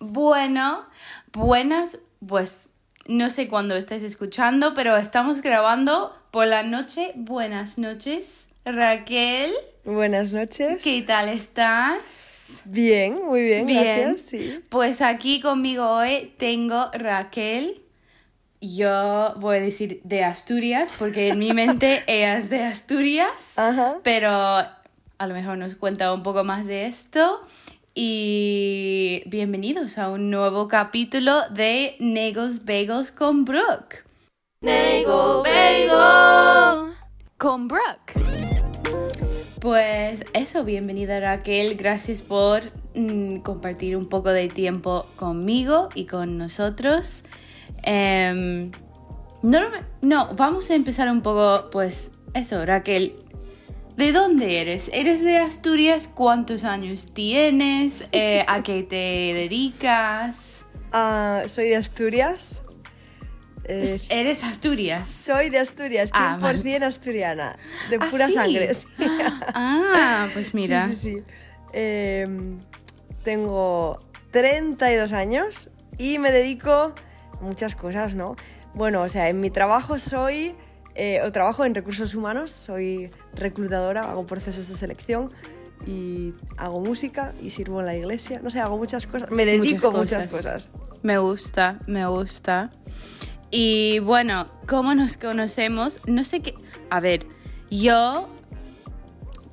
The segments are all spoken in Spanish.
Bueno, buenas, pues no sé cuándo estáis escuchando, pero estamos grabando por la noche. Buenas noches, Raquel. Buenas noches. ¿Qué tal estás? Bien, muy bien, Bien. gracias. Sí. Pues aquí conmigo hoy tengo Raquel. Yo voy a decir de Asturias, porque en mi mente ella es de Asturias, Ajá. pero a lo mejor nos cuenta un poco más de esto. Y bienvenidos a un nuevo capítulo de Negos Bagels con Brooke. Nego Bagel con Brooke. Pues eso, bienvenida Raquel, gracias por mm, compartir un poco de tiempo conmigo y con nosotros. Em, no, no, vamos a empezar un poco, pues eso, Raquel, ¿de dónde eres? ¿Eres de Asturias? ¿Cuántos años tienes? Eh, ¿A qué te dedicas? Ah, soy de Asturias. Eh, ¿Eres Asturias? soy de Asturias, 100% Ah, vale. asturiana. De Ah, pura ¿sí? sangre. sí. Ah, pues mira. Sí, sí, sí. Em, tengo 32 años y me dedico a muchas cosas, ¿no? Bueno, o sea, en mi trabajo soy, eh, o trabajo en recursos humanos, soy reclutadora, hago procesos de selección y hago música y sirvo en la iglesia. No sé, hago muchas cosas, me dedico a muchas cosas. Me gusta, me gusta. Y bueno, ¿cómo nos conocemos? No sé qué. A ver, yo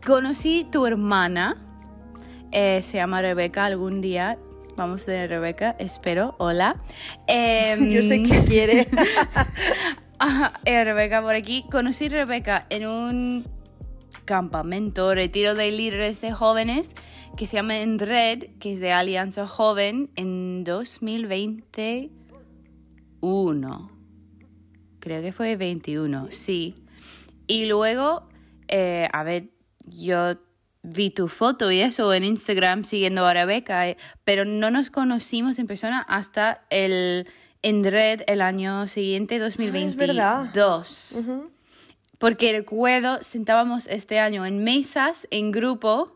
conocí tu hermana. eh, se llama Rebeca algún día. Vamos a tener Rebeca, espero. Hola. Em, Yo sé que quiere. Eh, Rebeca por aquí. Conocí a Rebeca en un campamento, retiro de líderes de jóvenes que se llama Red, que es de Alianza Joven, en 2021. Creo que fue 21, sí. Y luego, eh, a ver, yo vi tu foto y eso en Instagram siguiendo a Rebeca, eh, pero no nos conocimos en persona hasta el en Red el año siguiente, 2022. verdad. Ujú. Porque recuerdo, sentábamos este año en mesas, en grupo,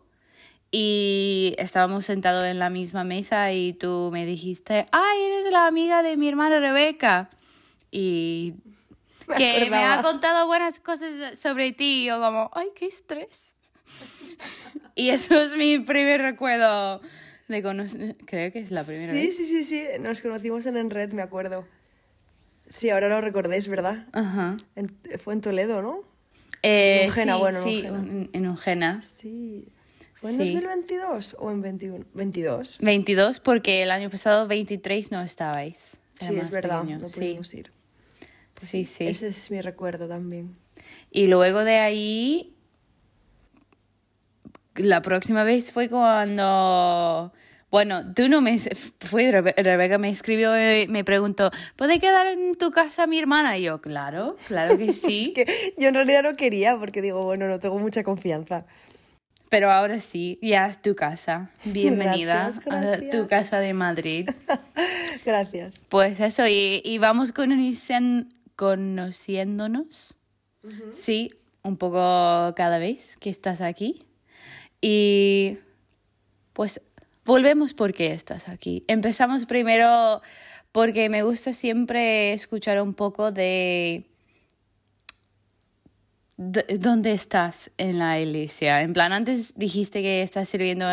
y estábamos sentados en la misma mesa y tú me dijiste, ay, eres la amiga de mi hermana Rebeca. Y Me que me ha acordaba. contado buenas cosas sobre ti. Y yo como, ay, qué estrés. y eso es mi primer recuerdo de conocer. Creo que es la primera Sí, vez. sí, sí, sí, nos conocimos en Enred, me acuerdo. Sí, ahora lo recordéis, ¿verdad? Ajá. En- fue en Toledo, ¿no? Eh, Ungena, sí, bueno, en sí, Ungena. en Ungena. Sí. ¿Fue en Sí. 2022 o en 21? 22. 22 porque el año pasado 23 no estabais. Era Sí, es verdad, pequeño. no sí, pudimos ir. sí, sí. Ese es mi recuerdo también. Y luego de ahí, la próxima vez fue cuando... Bueno, tú no me... Fue Rebe- Rebeca me escribió y me preguntó, ¿puede quedar en tu casa mi hermana? Y yo, claro, claro que sí. Que yo en realidad no quería porque digo, bueno, no tengo mucha confianza. Pero ahora sí, ya es tu casa. Bienvenida Gracias, a tu casa de Madrid. Gracias. Pues eso, y, y vamos conocien- conociéndonos, sí, un poco cada vez que estás aquí. Y pues volvemos porque estás aquí. Empezamos primero porque me gusta siempre escuchar un poco de... ¿Dónde estás en la iglesia? En plan, antes dijiste que estás sirviendo,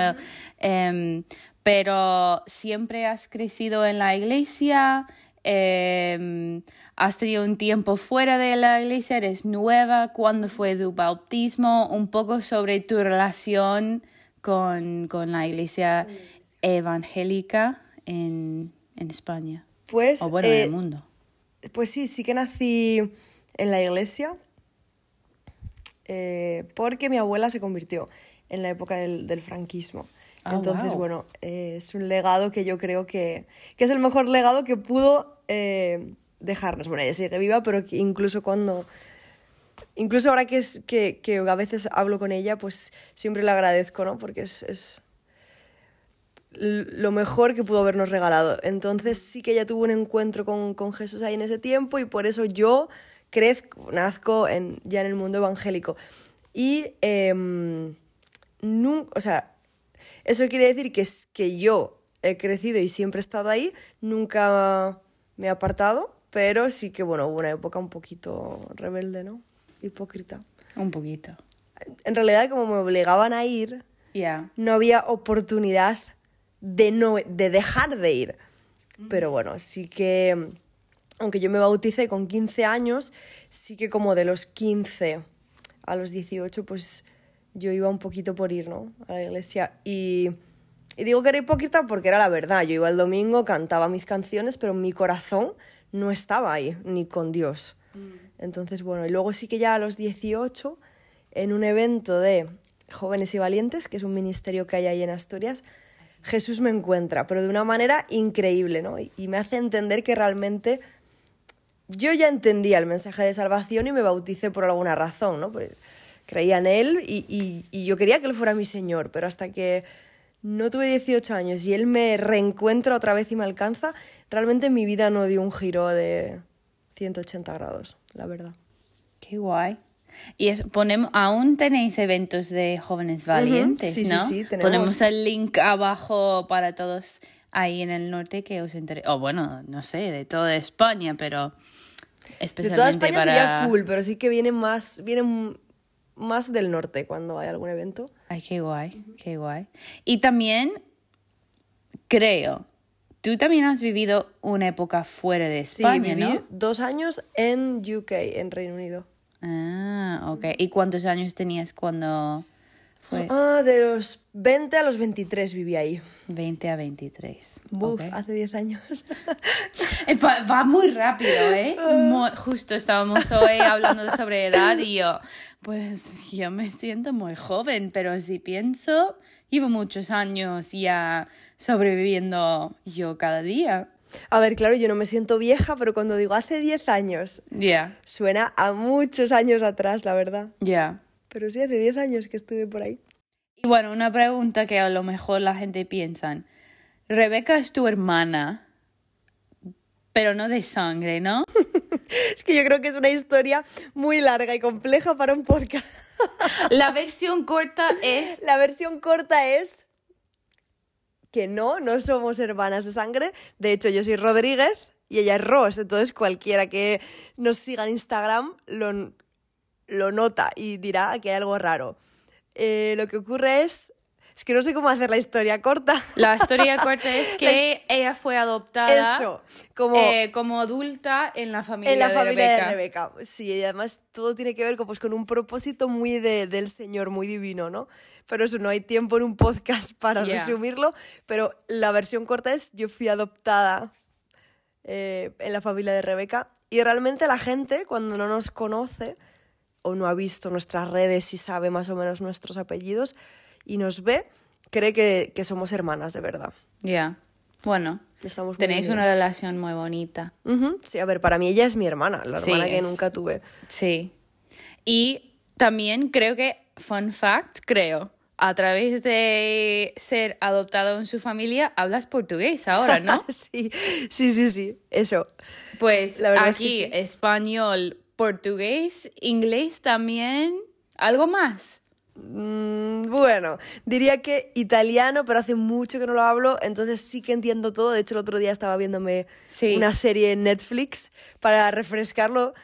em, pero siempre has crecido en la iglesia, em, has tenido un tiempo fuera de la iglesia, eres nueva, ¿cuándo fue tu bautismo? Un poco sobre tu relación con, con la iglesia evangélica en, en España. Pues, O bueno, en eh, el mundo. pues sí, sí que nací en la iglesia eh, porque mi abuela se convirtió en la época del, del franquismo. Ah, Entonces, bueno, eh, es un legado que yo creo que, que es el mejor legado que pudo eh, dejarnos. Bueno, ella sigue viva, pero que incluso cuando... Incluso ahora que, es, que, que a veces hablo con ella, pues siempre le agradezco, ¿no? Porque es, es lo mejor que pudo habernos regalado. Entonces sí que ella tuvo un encuentro con, con Jesús ahí en ese tiempo y por eso yo crezco, nazco en, ya en el mundo evangélico. Y, em, nun- o sea, eso quiere decir que, que yo he crecido y siempre he estado ahí, nunca me he apartado, pero sí que, bueno, hubo una época un poquito rebelde, ¿no? Hipócrita. Un poquito. En realidad, como me obligaban a ir, no había oportunidad de, no, de dejar de ir. Pero bueno, sí que, aunque yo me bauticé con 15 años, sí que como de los 15 a los 18, pues yo iba un poquito por ir, ¿no? A la iglesia. Y, y digo que era hipócrita porque era la verdad. Yo iba el domingo, cantaba mis canciones, pero mi corazón no estaba ahí, ni con Dios. Entonces, bueno, y luego sí que ya a los 18, en un evento de Jóvenes y Valientes, que es un ministerio que hay ahí en Asturias, Jesús me encuentra, pero de una manera increíble, ¿no? Y, me hace entender que realmente yo ya entendía el mensaje de salvación y me bauticé por alguna razón, ¿no? Pues creía en Él y, y- y yo quería que Él fuera mi Señor, pero hasta que no tuve 18 años y Él me reencuentra otra vez y me alcanza, realmente mi vida no dio un giro de 180 grados, la verdad. Qué guay. Y es, ponemos, aún tenéis eventos de jóvenes valientes, Sí, sí, ¿no? sí, tenemos. Ponemos el link abajo para todos ahí en el norte que os interese. O bueno, no sé, de toda España, pero De especialmente toda España para... sería cool, pero sí que vienen más, vienen más del norte cuando hay algún evento. Ay, qué guay, qué guay. Y también creo, tú también has vivido una época fuera de Sí, España, viví ¿no? dos años en UK, en Reino Unido. Ah, ok. ¿Y cuántos años tenías cuando fue? Ah, de los 20 a los 23 viví ahí. 20 a 23. Buf, hace 10 años. Eh, Va, va muy rápido, ¿eh? Mu- justo estábamos hoy hablando sobre edad y yo, pues yo me siento muy joven, pero si pienso, llevo muchos años ya sobreviviendo yo cada día. A ver, claro, yo no me siento vieja, pero cuando digo hace 10 años, Ya, suena a muchos años atrás, la verdad. ya. Pero sí, hace 10 años que estuve por ahí. Y bueno, una pregunta que a lo mejor la gente piensa. Rebeca es tu hermana, pero no de sangre, ¿no? Es que yo creo que es una historia muy larga y compleja para un podcast. La versión corta es... La versión corta es que no, no somos hermanas de sangre. De hecho, yo soy Rodríguez y ella es Ros. Entonces, cualquiera que nos siga en Instagram lo, lo nota y dirá que hay algo raro. Eh, lo que ocurre es. Es que no sé cómo hacer la historia corta. La historia corta es que ella fue adoptada Eso, como eh, como adulta en la familia, en la de, familia Rebeca. de Rebeca. Sí, y además todo tiene que ver con, pues, con un propósito muy de- del Señor, muy divino, ¿no? Pero eso, no hay tiempo en un podcast para Ya. resumirlo, pero la versión corta es, yo fui adoptada eh, en la familia de Rebeca y realmente la gente cuando no nos conoce o no ha visto nuestras redes y sabe más o menos nuestros apellidos y nos ve, cree que, que somos hermanas de verdad. Ya. Bueno, Estamos tenéis una relación muy bonita. Sí, a ver, para mí ella es mi hermana, la Sí, hermana que es- nunca tuve. Sí. Y también creo que, fun fact, creo, a través de ser adoptado en su familia, hablas portugués ahora, ¿no? sí, sí, sí, sí, eso. Pues La verdad es que aquí, sí. español, portugués, inglés también, algo más. Mm, bueno, diría que italiano, pero hace mucho que no lo hablo, entonces sí que entiendo todo. De hecho, el otro día estaba viéndome Sí. una serie en Netflix para refrescarlo,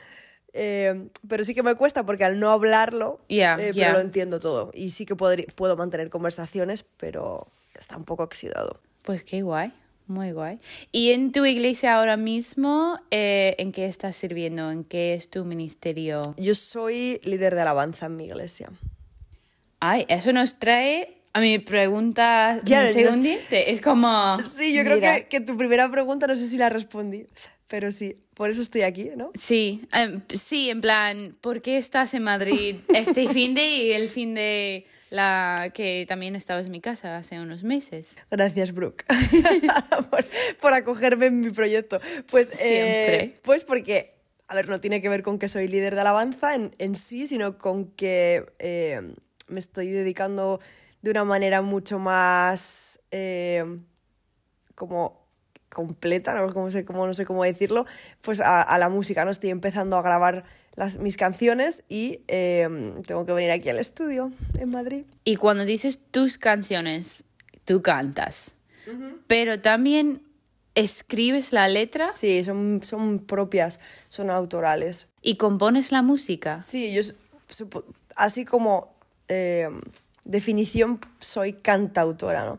eh, pero sí que me cuesta porque al no hablarlo, Ya, eh, pero lo entiendo todo. Y sí que puedo mantener conversaciones, pero está un poco oxidado. Pues qué guay, muy guay. ¿Y en tu iglesia ahora mismo, eh, en qué estás sirviendo? ¿En qué es tu ministerio? Yo soy líder de alabanza en mi iglesia. Ay, eso nos trae a mi pregunta Ya, segundite. Es como... Sí, yo creo que, que tu primera pregunta no sé si la respondí, pero sí, por eso estoy aquí, ¿no? Sí, em, sí, en plan, ¿por qué estás en Madrid este fin de y el fin de la que también estabas en mi casa hace unos meses? Gracias, Brooke, por, por acogerme en mi proyecto. Pues, eh, Siempre. pues porque, a ver, no tiene que ver con que soy líder de alabanza en, en sí, sino con que eh, me estoy dedicando de una manera mucho más eh, como completa, no, Como sé, como, no sé cómo decirlo, pues a, a la música, ¿no? Estoy empezando a grabar las, mis canciones y eh, tengo que venir aquí al estudio en Madrid. Y cuando dices tus canciones, tú cantas. pero también escribes la letra Sí, son, son propias, son autorales. y compones la música. Sí, yo así como eh, definición soy cantautora, ¿no?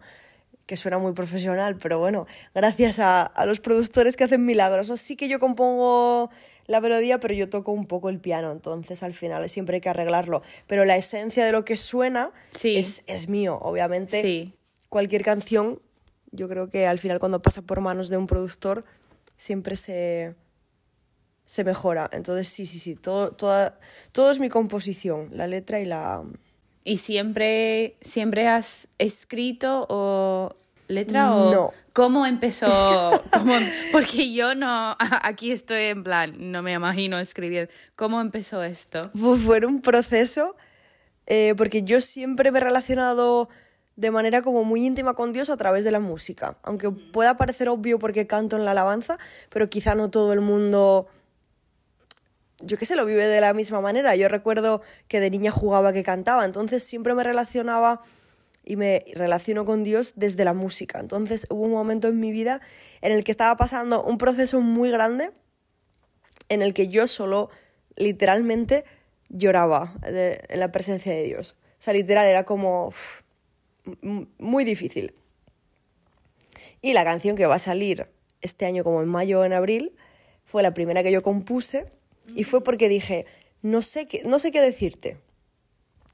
Que suena muy profesional, pero bueno, gracias a, a los productores que hacen milagros. ¿no? Sí que yo compongo la melodía, pero yo toco un poco el piano, entonces al final siempre hay que arreglarlo. Pero la esencia de lo que suena Sí. es, es mío, obviamente. Sí. Cualquier canción, yo creo que al final cuando pasa por manos de un productor, siempre se, se mejora. Entonces, sí, sí, sí, todo, toda, todo es mi composición, la letra y la... ¿Y siempre, siempre has escrito o letra o No. cómo empezó? ¿Cómo- porque yo no, aquí estoy en plan, no me imagino escribiendo. ¿Cómo empezó esto? Fue un proceso, eh, porque yo siempre me he relacionado de manera como muy íntima con Dios a través de la música. Aunque pueda parecer obvio porque canto en la alabanza, pero quizá no todo el mundo yo qué sé, lo vive de la misma manera. Yo recuerdo que de niña jugaba que cantaba, entonces siempre me relacionaba y me relaciono con Dios desde la música. Entonces hubo un momento en mi vida en el que estaba pasando un proceso muy grande en el que yo solo literalmente lloraba de- en la presencia de Dios. O sea, literal era como muy difícil. Y la canción que va a salir este año como en mayo o en abril fue la primera que yo compuse y fue porque dije, no sé qué, no sé qué decirte.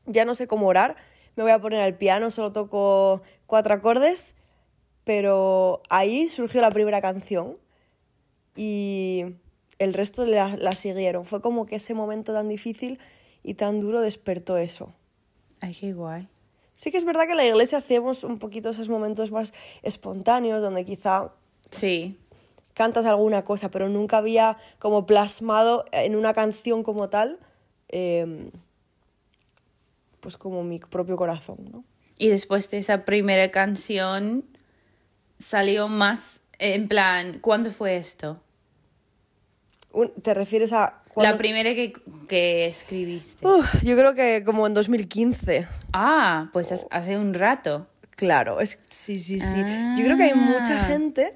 Ya no sé cómo orar, me voy a poner al piano, solo toco cuatro acordes, pero ahí surgió la primera canción y el resto la, la siguieron. Fue como que ese momento tan difícil y tan duro despertó eso. Ay, qué guay. Sí que es verdad que en la iglesia hacemos un poquito esos momentos más espontáneos, donde quizá Sí, cantas alguna cosa, pero nunca había como plasmado en una canción como tal, eh, pues como mi propio corazón, ¿no? y después de esa primera canción salió más, en plan, ¿cuándo fue esto? ¿Te refieres a...? La cuándo- primera que, que escribiste. Yo creo que como en 2015. Ah, pues hace un rato. Claro, es, sí, sí, sí. Yo creo que hay mucha Ah. gente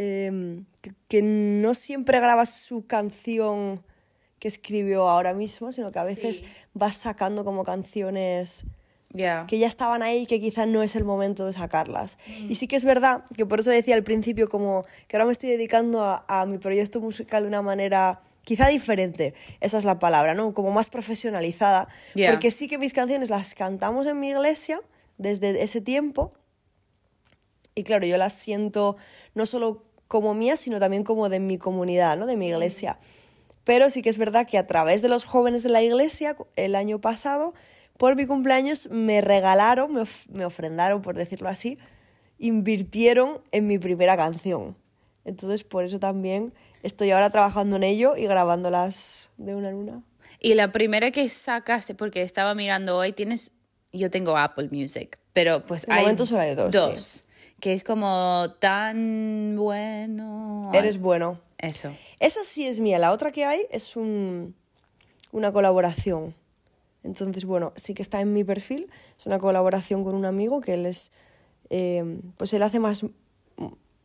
eh, que, que no siempre graba su canción que escribió ahora mismo, sino que a veces Sí. va sacando como canciones Ya. que ya estaban ahí y que quizás no es el momento de sacarlas. Y sí que es verdad que por eso decía al principio como que ahora me estoy dedicando a, a mi proyecto musical de una manera quizá diferente, esa es la palabra, ¿no? Como más profesionalizada, Ya. porque sí que mis canciones las cantamos en mi iglesia desde ese tiempo y claro, yo las siento no solo como mías, sino también como de mi comunidad, ¿no? De mi iglesia. Pero sí que es verdad que a través de los jóvenes de la iglesia, el año pasado, por mi cumpleaños, me regalaron, me, of- me ofrendaron, por decirlo así, invirtieron en mi primera canción. Entonces, por eso también estoy ahora trabajando en ello y grabándolas de una en una. Y la primera que sacaste, porque estaba mirando hoy, tienes, yo tengo Apple Music, pero pues De hay momento solo hay dos, dos, que es como tan bueno. Eres bueno. Eso. Esa sí es mía. La otra que hay es un, una colaboración. Entonces, bueno, sí que está en mi perfil. Es una colaboración con un amigo que él es. eh, pues él hace más.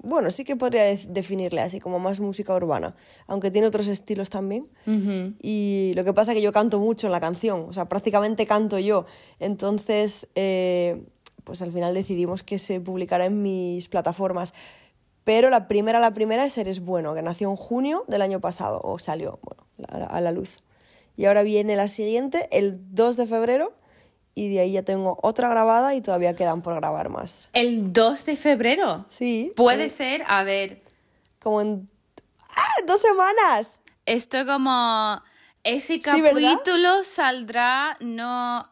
Bueno, sí que podría def- definirle así, como más música urbana. Aunque tiene otros estilos también. Y lo que pasa es que yo canto mucho en la canción. O sea, prácticamente canto yo. Entonces, eh, pues al final decidimos que se publicara en mis plataformas. Pero la primera, la primera es Eres Bueno, que nació en junio del año pasado, o salió, bueno, a la, luz. Y ahora viene la siguiente, el 2 de febrero, y de ahí ya tengo otra grabada y todavía quedan por grabar más. El 2 de febrero. Sí. Puede eh, ser, a ver, Como en... ¡Ah! ¡Dos semanas! esto como ese capítulo saldrá no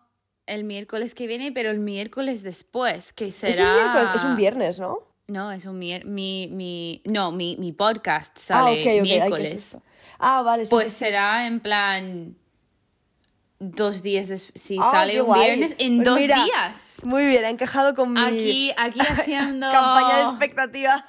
el miércoles que viene, pero el miércoles después, que será Es un miércoles, es un viernes, ¿no? No, es un mier mi, mi no, mi, mi podcast ah, sale qué miércoles. Ah, vale, sí, Pues sí, sí. será en plan dos días des- si Ah, sale un guay. viernes en Pues dos mira, días. Muy bien, ha encajado con mi Aquí, aquí haciendo campaña de expectativa.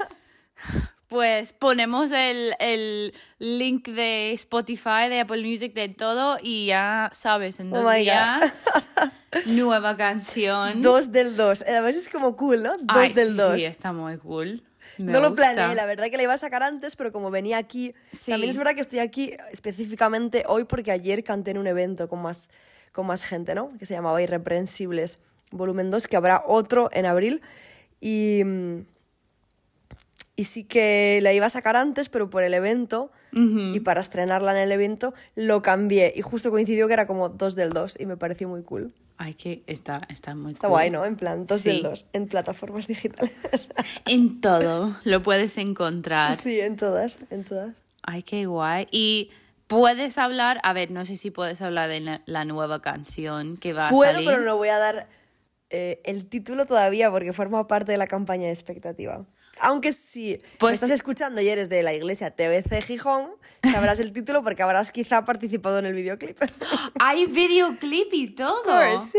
Pues ponemos el, el link de Spotify, de Apple Music, de todo y ya sabes, en Oh dos God. días nueva canción. Dos del dos. Además es como cool, ¿no? Dos Ay, del sí, dos. Sí, está muy cool. Me no lo planeé, la verdad que la iba a sacar antes, pero como venía aquí, Sí. también es verdad que estoy aquí específicamente hoy porque ayer canté en un evento con más, con más gente, ¿no? Que se llamaba Irreprensibles Volumen 2, que habrá otro en abril. Y, mm, y sí que la iba a sacar antes, pero por el evento y para estrenarla en el evento lo cambié. Y justo coincidió que era como dos del 2 y me pareció muy cool. Ay, que está, está muy Está cool. guay, ¿no? En plan, dos Sí. del 2 en plataformas digitales. En todo lo puedes encontrar. sí, en todas, en todas. Ay, qué guay. Y puedes hablar, a ver, no sé si puedes hablar de la, nueva canción que va a Puedo, salir. pero no voy a dar eh, el título todavía porque forma parte de la campaña de expectativa. Aunque si me Pues- estás escuchando y eres de la iglesia TBC Gijón, sabrás el título porque habrás quizá participado en el videoclip. Hay videoclip y todo. sí.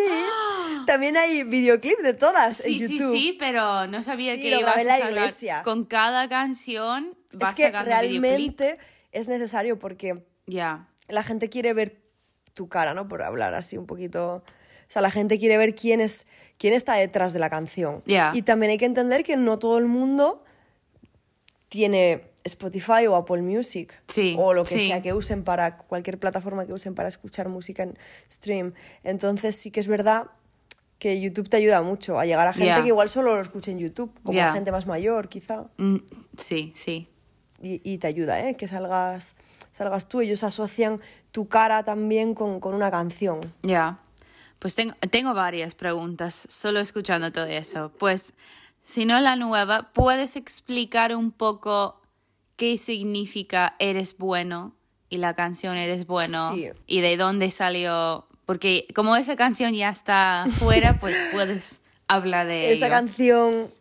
También hay videoclip de todas Sí, en sí, YouTube. sí, pero no sabía Sí, que lo ibas a la iglesia. Con cada canción vas es que sacando videoclip. realmente es necesario porque Ya. la gente quiere ver tu cara, ¿no? Por hablar así un poquito. O sea, la gente quiere ver quién es quién está detrás de la canción. Ya. Y también hay que entender que no todo el mundo tiene Spotify o Apple Music Sí, o lo que sí. sea que usen para cualquier plataforma que usen para escuchar música en stream. Entonces sí que es verdad que YouTube te ayuda mucho a llegar a gente que igual solo lo escucha en YouTube, como Ya. gente más mayor quizá Mm, sí, sí. y, y te ayuda, ¿eh? Que salgas, salgas tú. Ellos asocian tu cara también con, con una canción. Ya. Pues tengo, tengo varias preguntas, solo escuchando todo eso. Pues, si no la nueva, ¿puedes explicar un poco qué significa Eres bueno y la canción Eres bueno Sí. y de dónde salió? Porque como esa canción ya está fuera, pues puedes hablar de Esa ello. canción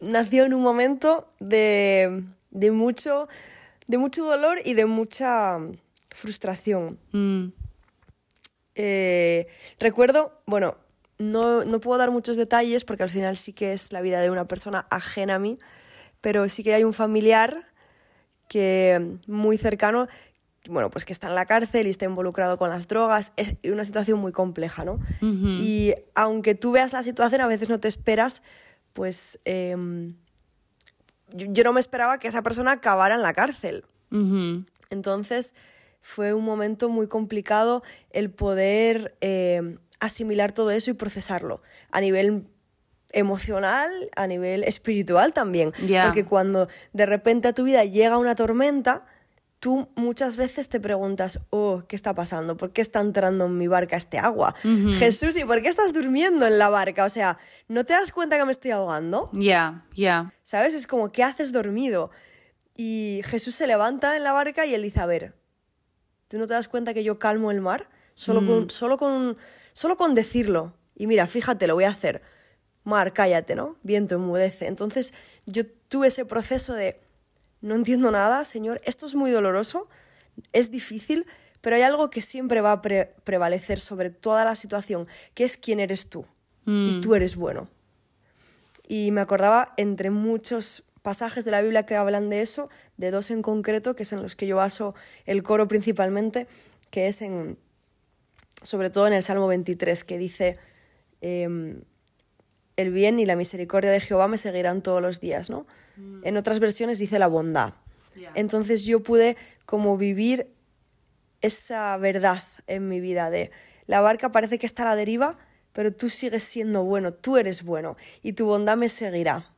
nació en un momento de, de, mucho, de mucho dolor y de mucha frustración. Mm, Eh, recuerdo, bueno, no, no puedo dar muchos detalles porque al final sí que es la vida de una persona ajena a mí, pero sí que hay un familiar que muy cercano, bueno, pues que está en la cárcel y está involucrado con las drogas, es una situación muy compleja, ¿no? Y aunque tú veas la situación, a veces no te esperas, pues em, yo, yo no me esperaba que esa persona acabara en la cárcel. Entonces fue un momento muy complicado el poder eh, asimilar todo eso y procesarlo a nivel emocional, a nivel espiritual también. Porque cuando de repente a tu vida llega una tormenta, tú muchas veces te preguntas, oh, ¿qué está pasando? ¿Por qué está entrando en mi barca este agua? Jesús, ¿y por qué estás durmiendo en la barca? O sea, ¿no te das cuenta que me estoy ahogando? Ya, ya. ¿Sabes? Es como, ¿qué haces dormido? Y Jesús se levanta en la barca y él dice, a ver, ¿tú no te das cuenta que yo calmo el mar? Solo, con, solo, con, solo con decirlo. Y mira, fíjate, lo voy a hacer. Mar, cállate, ¿no? Viento, enmudece. Entonces yo tuve ese proceso de, no entiendo nada, Señor, esto es muy doloroso, es difícil, pero hay algo que siempre va a pre- prevalecer sobre toda la situación, que es quién eres tú. Y tú eres bueno. Y me acordaba entre muchos pasajes de la Biblia que hablan de eso, de dos en concreto, que es en los que yo baso el coro principalmente, que es en, sobre todo en el Salmo 23, que dice, em, el bien y la misericordia de Jehová me seguirán todos los días, ¿no? En otras versiones dice la bondad. Entonces yo pude como vivir esa verdad en mi vida de la barca parece que está a la deriva, pero tú sigues siendo bueno, tú eres bueno y tu bondad me seguirá.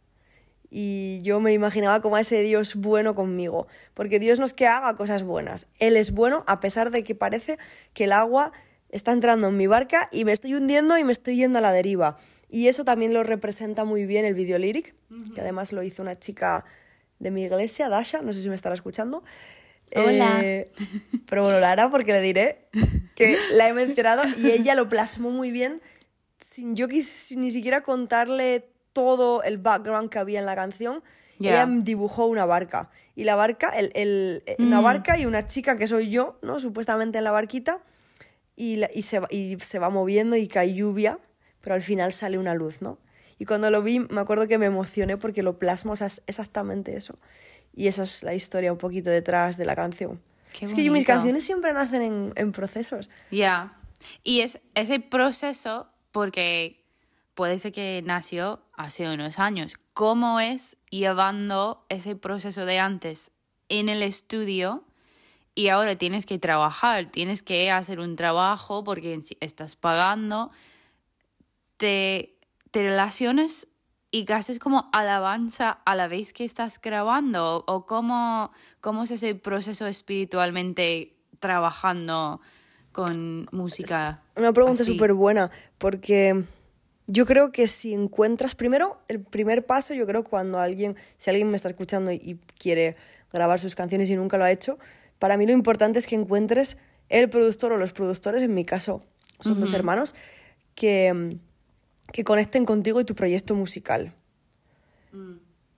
Y yo me imaginaba como a ese Dios bueno conmigo, porque Dios no es que haga cosas buenas, Él es bueno a pesar de que parece que el agua está entrando en mi barca y me estoy hundiendo y me estoy yendo a la deriva. Y eso también lo representa muy bien el video lyric, que además lo hizo una chica de mi iglesia, Dasha, no sé si me estará escuchando. Hola. Eh, pero bueno, la hará porque le diré que la he mencionado y ella lo plasmó muy bien sin yo quis- ni siquiera contarle todo el background que había en la canción. Ya. Ella dibujó una barca. Y la barca, el, el- una barca y una chica que soy yo, ¿no? Supuestamente en la barquita. Y, la- y, se, va, y se va moviendo y cae lluvia, pero al final sale una luz, ¿no? Y cuando lo vi, me acuerdo que me emocioné porque lo plasmo, o sea, es exactamente eso. Y esa es la historia un poquito detrás de la canción. Qué es que yo- mis bonito. canciones siempre nacen en, en procesos. Ya. Y es, ese proceso porque puede ser que nació hace unos años. ¿Cómo es llevando ese proceso de antes en el estudio y ahora tienes que trabajar, tienes que hacer un trabajo porque estás pagando? Te, te relacionas y haces como alabanza a la vez que estás grabando o cómo, cómo es ese proceso espiritualmente trabajando con música. Una pregunta súper buena porque yo creo que si encuentras primero, el primer paso, yo creo cuando alguien, si alguien me está escuchando y quiere grabar sus canciones y nunca lo ha hecho, para mí lo importante es que encuentres el productor o los productores, en mi caso son dos hermanos, que que conecten contigo y tu proyecto musical. Mm.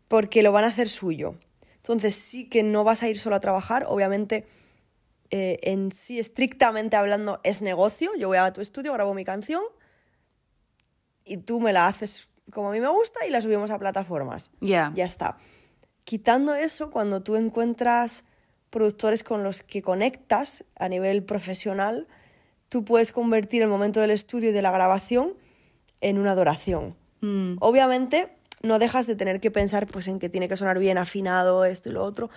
Porque lo van a hacer suyo. Entonces sí que no vas a ir solo a trabajar, obviamente eh, en sí estrictamente hablando es negocio, yo voy a tu estudio, grabo mi canción y tú me la haces como a mí me gusta y la subimos a plataformas. Ya. Ya está. Quitando eso, cuando tú encuentras productores con los que conectas a nivel profesional, tú puedes convertir el momento del estudio y de la grabación en una adoración. Mm. Obviamente no dejas de tener que pensar pues en que tiene que sonar bien afinado esto y lo otro,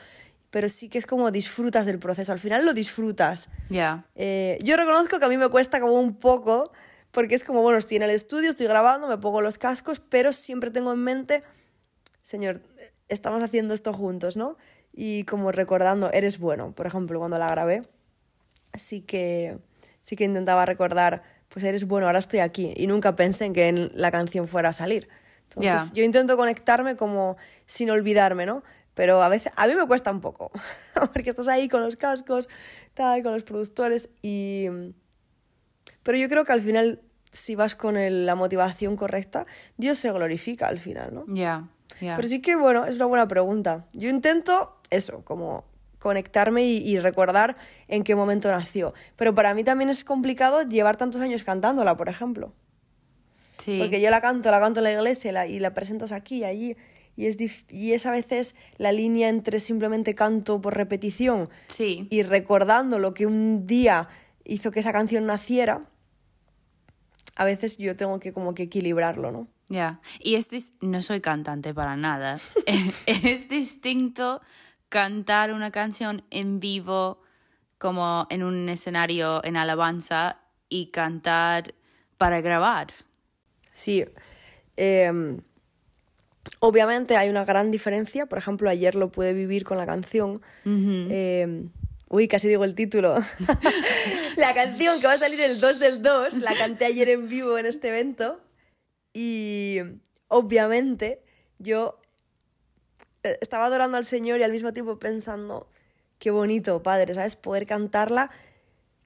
pero sí que es como disfrutas del proceso, al final lo disfrutas. Ya. Eh, yo reconozco que a mí me cuesta como un poco, porque es como, bueno, estoy en el estudio, estoy grabando, me pongo los cascos, pero siempre tengo en mente, señor, estamos haciendo esto juntos, ¿no? Y como recordando, eres bueno, por ejemplo, cuando la grabé, sí que, sí que intentaba recordar pues eres bueno, ahora estoy aquí. Y nunca pensé en que la canción fuera a salir. Entonces, yo intento conectarme como sin olvidarme, ¿no? Pero a veces, a mí me cuesta un poco, porque estás ahí con los cascos, tal, con los productores y... Pero yo creo que al final, si vas con la motivación correcta, Dios se glorifica al final, ¿no? Ya, Pero sí que, bueno, es una buena pregunta. Yo intento eso, como conectarme y, recordar en qué momento nació. Pero para mí también es complicado llevar tantos años cantándola, por ejemplo. Sí. Porque yo la canto, la canto en la iglesia y la presentas aquí y allí. Y es, y es a veces la línea entre simplemente canto por repetición sí. y recordando lo que un día hizo que esa canción naciera, a veces yo tengo que como que equilibrarlo, ¿no? Ya, y es no soy cantante para nada. es distinto cantar una canción en vivo como en un escenario en alabanza y cantar para grabar. Sí. Em, obviamente hay una gran diferencia. Por ejemplo, ayer lo pude vivir con la canción. Uy, casi digo el título. la canción que va a salir el 2 del 2, la canté ayer en vivo en este evento. Y obviamente yo eh, estaba adorando al Señor y al mismo tiempo pensando, qué bonito, Padre, ¿sabes? Poder cantarla,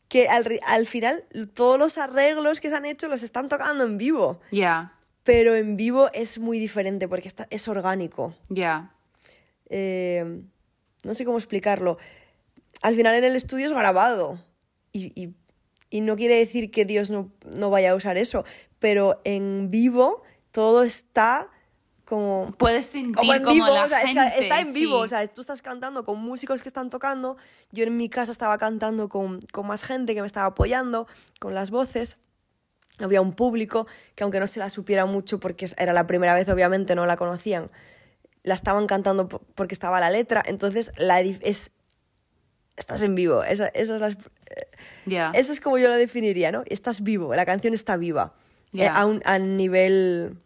que al, final todos los arreglos que se han hecho los están tocando en vivo. Ya. Pero en vivo es muy diferente porque está, es orgánico. Ya. Eh, no sé cómo explicarlo. Al final en el estudio es grabado. Y, y, no quiere decir que Dios no, no vaya a usar eso. Pero en vivo todo está como puedes sentir como, la gente, está, en vivo o sea tú estás cantando con músicos que están tocando yo en mi casa estaba cantando con, con más gente que me estaba apoyando con las voces había un público que aunque no se la supiera mucho porque era la primera vez obviamente no la conocían la estaban cantando porque estaba la letra entonces la es estás en vivo eso, eso, es, eh, eso es como yo lo definiría no estás vivo la canción está viva eh, a, un, a nivel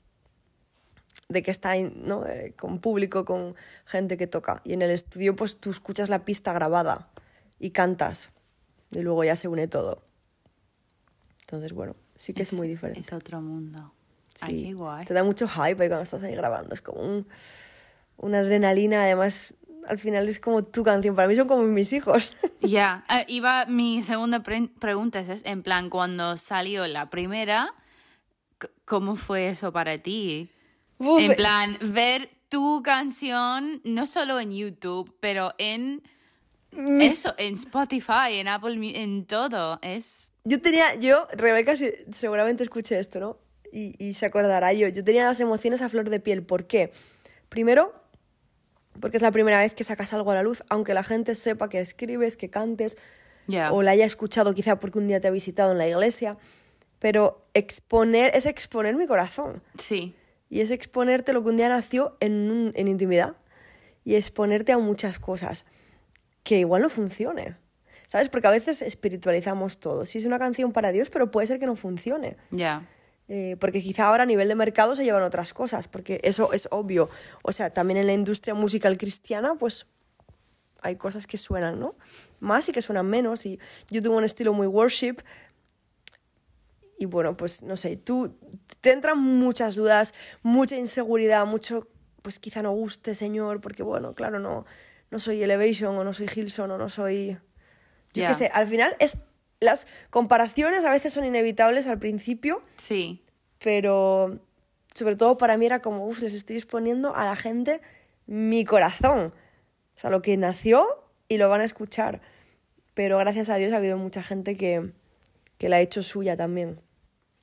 de que está ¿no? Eh, con público, con gente que toca. Y en el estudio pues tú escuchas la pista grabada y cantas y luego ya se une todo. Entonces, bueno, sí que es, muy diferente. Es otro mundo. Sí, guay. Te da mucho hype cuando estás ahí grabando. Es como un, una adrenalina, además al final es como tu canción. Para mí son como mis hijos. Ya, eh, iba mi segunda pregunta es, en plan, cuando salió la primera, ¿cómo fue eso para ti? En plan, ver tu canción no solo en YouTube, pero en eso, en Spotify, en Apple, en todo. Es. Yo tenía, yo, Rebeca seguramente escuché esto, ¿no? Y, y se acordará yo. Yo tenía las emociones a flor de piel. ¿Por qué? Primero, porque es la primera vez que sacas algo a la luz, aunque la gente sepa que escribes, que cantes, o la haya escuchado quizá porque un día te ha visitado en la iglesia. pero exponer es exponer mi corazón. Sí. Y es exponerte lo que un día nació en, un- en intimidad. Y exponerte a muchas cosas que igual no funcione. ¿Sabes? Porque a veces espiritualizamos todo. Si es una canción para Dios, pero puede ser que no funcione. Ya. Eh, porque quizá ahora a nivel de mercado se llevan otras cosas, porque eso es obvio. O sea, también en la industria musical cristiana, pues hay cosas que suenan, ¿no? Más y que suenan menos. Y yo tengo un estilo muy worship. Y bueno, pues no sé, tú te entran muchas dudas, mucha inseguridad, mucho, pues quizá no guste, Señor, porque bueno, claro, no, no soy Elevation o no soy Hilson o no soy... Yo qué sé, al final es... Las comparaciones a veces son inevitables al principio, Sí. pero sobre todo para mí era como, uff, les estoy exponiendo a la gente mi corazón. O sea, lo que nació y lo van a escuchar. Pero gracias a Dios ha habido mucha gente que, que la ha hecho suya también.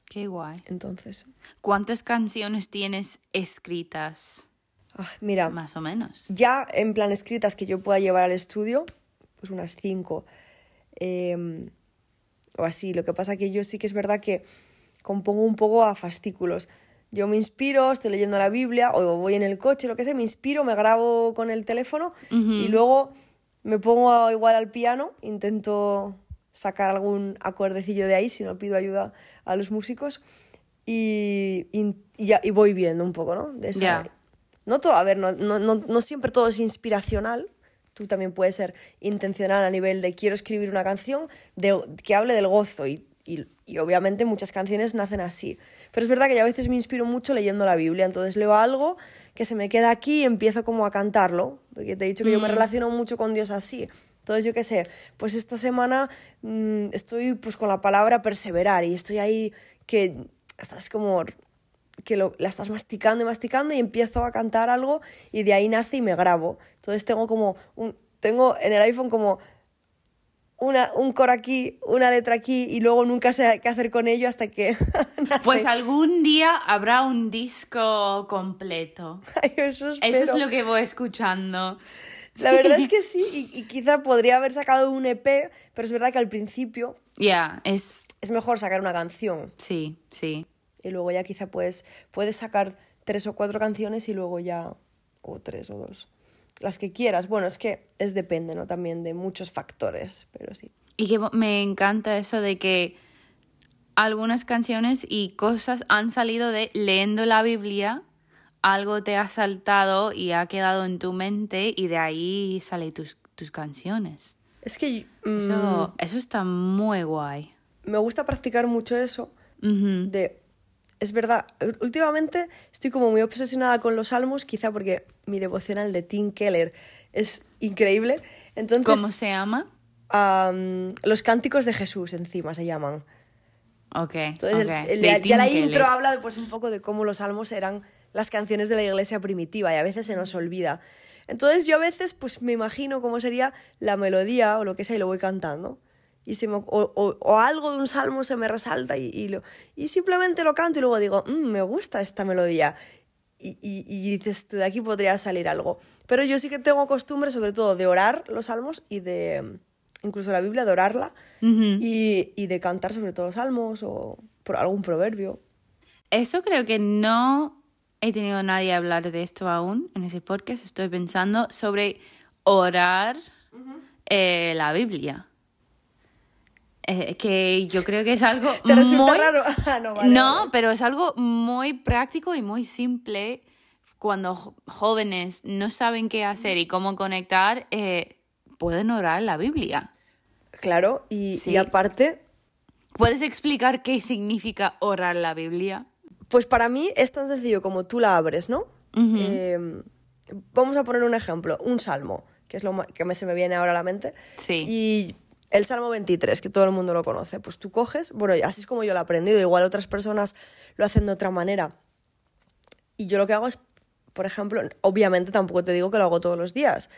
Qué guay. Entonces, ¿Cuántas canciones tienes escritas? ah, mira, Más o menos. ya en plan escritas que yo pueda llevar al estudio, pues unas cinco. eh, o así. Lo que pasa que yo sí que es verdad que compongo un poco a fascículos. Yo me inspiro, estoy leyendo la Biblia o voy en el coche, lo que sea, me inspiro, me grabo con el teléfono y luego me pongo igual al piano, intento sacar algún acordecillo de ahí, si no pido ayuda a los músicos y, y, y ya- y voy viendo un poco, ¿no? De esa- Ya. no todo, a ver, no, no, no, no siempre todo es inspiracional. Tú también puedes ser intencional a nivel de quiero escribir una canción de, que hable del gozo y, y, y obviamente muchas canciones nacen así. Pero es verdad que yo a veces me inspiro mucho leyendo la Biblia, entonces leo algo que se me queda aquí y empiezo como a cantarlo, porque te he dicho que yo me relaciono mucho con Dios así. Entonces yo qué sé, pues esta semana mm, estoy pues con la palabra perseverar y estoy ahí que estás como que lo- la estás masticando y masticando y empiezo a cantar algo y de ahí nace y me grabo. Entonces tengo como un, tengo en el iPhone como una, un coro aquí, una letra aquí y luego nunca sé qué hacer con ello hasta que. Pues algún día habrá un disco completo. Ay, eso es lo que voy escuchando. La verdad es que sí y, y quizá podría haber sacado un EP, pero es verdad que al principio Ya, es... es mejor sacar una canción Sí, sí. Y luego ya quizá puedes, puedes sacar tres o cuatro canciones y luego ya, o tres o dos, las que quieras. Bueno, es que es depende, ¿no? También de muchos factores, pero sí. Y que me encanta eso de que algunas canciones y cosas han salido de leyendo la Biblia, algo te ha saltado y ha quedado en tu mente y de ahí salen tus, tus canciones. Es que mm, Eso, eso está muy guay. me gusta practicar mucho eso, de... Es verdad, últimamente estoy como muy obsesionada con los salmos, quizá porque mi devocional de Tim Keller es increíble. Entonces, ¿Cómo se llama? am, los cánticos de Jesús encima se llaman. Ok. Entonces, el- ok. el- De ya la Keller. intro habla de, pues, un poco de cómo los salmos eran las canciones de la iglesia primitiva y a veces se nos olvida. Entonces yo a veces pues me imagino cómo sería la melodía o lo que sea y lo voy cantando. Y se me- o, o- o algo de un salmo se me resalta y, y, lo, y simplemente lo canto y luego digo, "Mm, me gusta esta melodía. Y, y, y dices, de aquí podría salir algo. Pero yo sí que tengo costumbre sobre todo de orar los salmos y de, incluso la Biblia, de orarla y, y de cantar sobre todo salmos o por algún proverbio. Eso creo que no he tenido a nadie hablar de esto aún en ese podcast. Estoy pensando sobre orar eh, la Biblia. Eh, que yo creo que es algo ¿Te resulta muy... raro? Ah, no, vale, no, vale. pero es algo muy práctico y muy simple cuando jóvenes no saben qué hacer y cómo conectar, eh, pueden orar la Biblia. Claro, y, Sí. y aparte, ¿Puedes explicar qué significa orar la Biblia? pues para mí es tan sencillo como tú la abres, ¿no? Eh, vamos a poner un ejemplo, un salmo, que es lo que se me viene ahora a la mente. Sí. Y el Salmo 23, que todo el mundo lo conoce, pues tú coges, bueno, así es como yo lo he aprendido, igual otras personas lo hacen de otra manera. Y yo lo que hago es, por ejemplo, obviamente tampoco te digo que lo hago todos los días,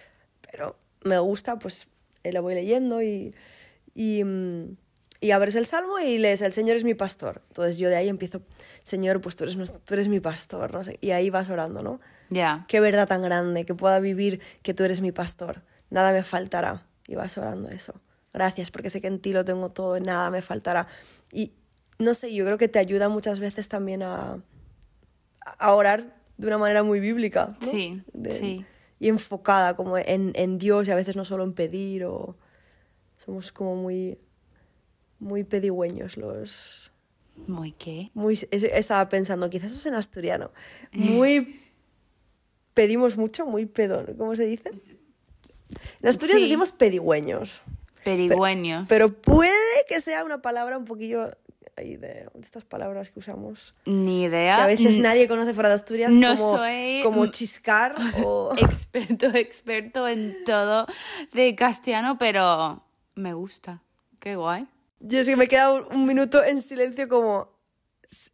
pero me gusta, pues eh, lo voy leyendo y, y, mm, y abres el Salmo y lees, el Señor es mi pastor. Entonces yo de ahí empiezo, Señor, pues tú eres, tú eres mi pastor, no y ahí vas orando, ¿no? Ya. Qué verdad tan grande, que pueda vivir que tú eres mi pastor. Nada me faltará. Y vas orando eso. Gracias, porque sé que en ti lo tengo todo, nada me faltará. Y, no sé, yo creo que te ayuda muchas veces también a, a orar de una manera muy bíblica. ¿no? Sí, De- sí. Y enfocada como en, en Dios y a veces no solo en pedir o somos como muy, muy pedigüeños los... Muy qué. Muy, es- estaba pensando, quizás eso es en asturiano. Muy... Pedimos mucho, muy pedón, ¿cómo se dice? En Asturias Sí. decimos pedigüeños. Perigüeños. Pero puede que sea una palabra un poquillo de, estas palabras que usamos. Ni Que idea. a veces nadie conoce fuera de Asturias no como, soy- como chiscar o... Experto, experto en todo de castellano, pero me gusta. Qué guay. Yo sí que me he quedado un minuto en silencio como...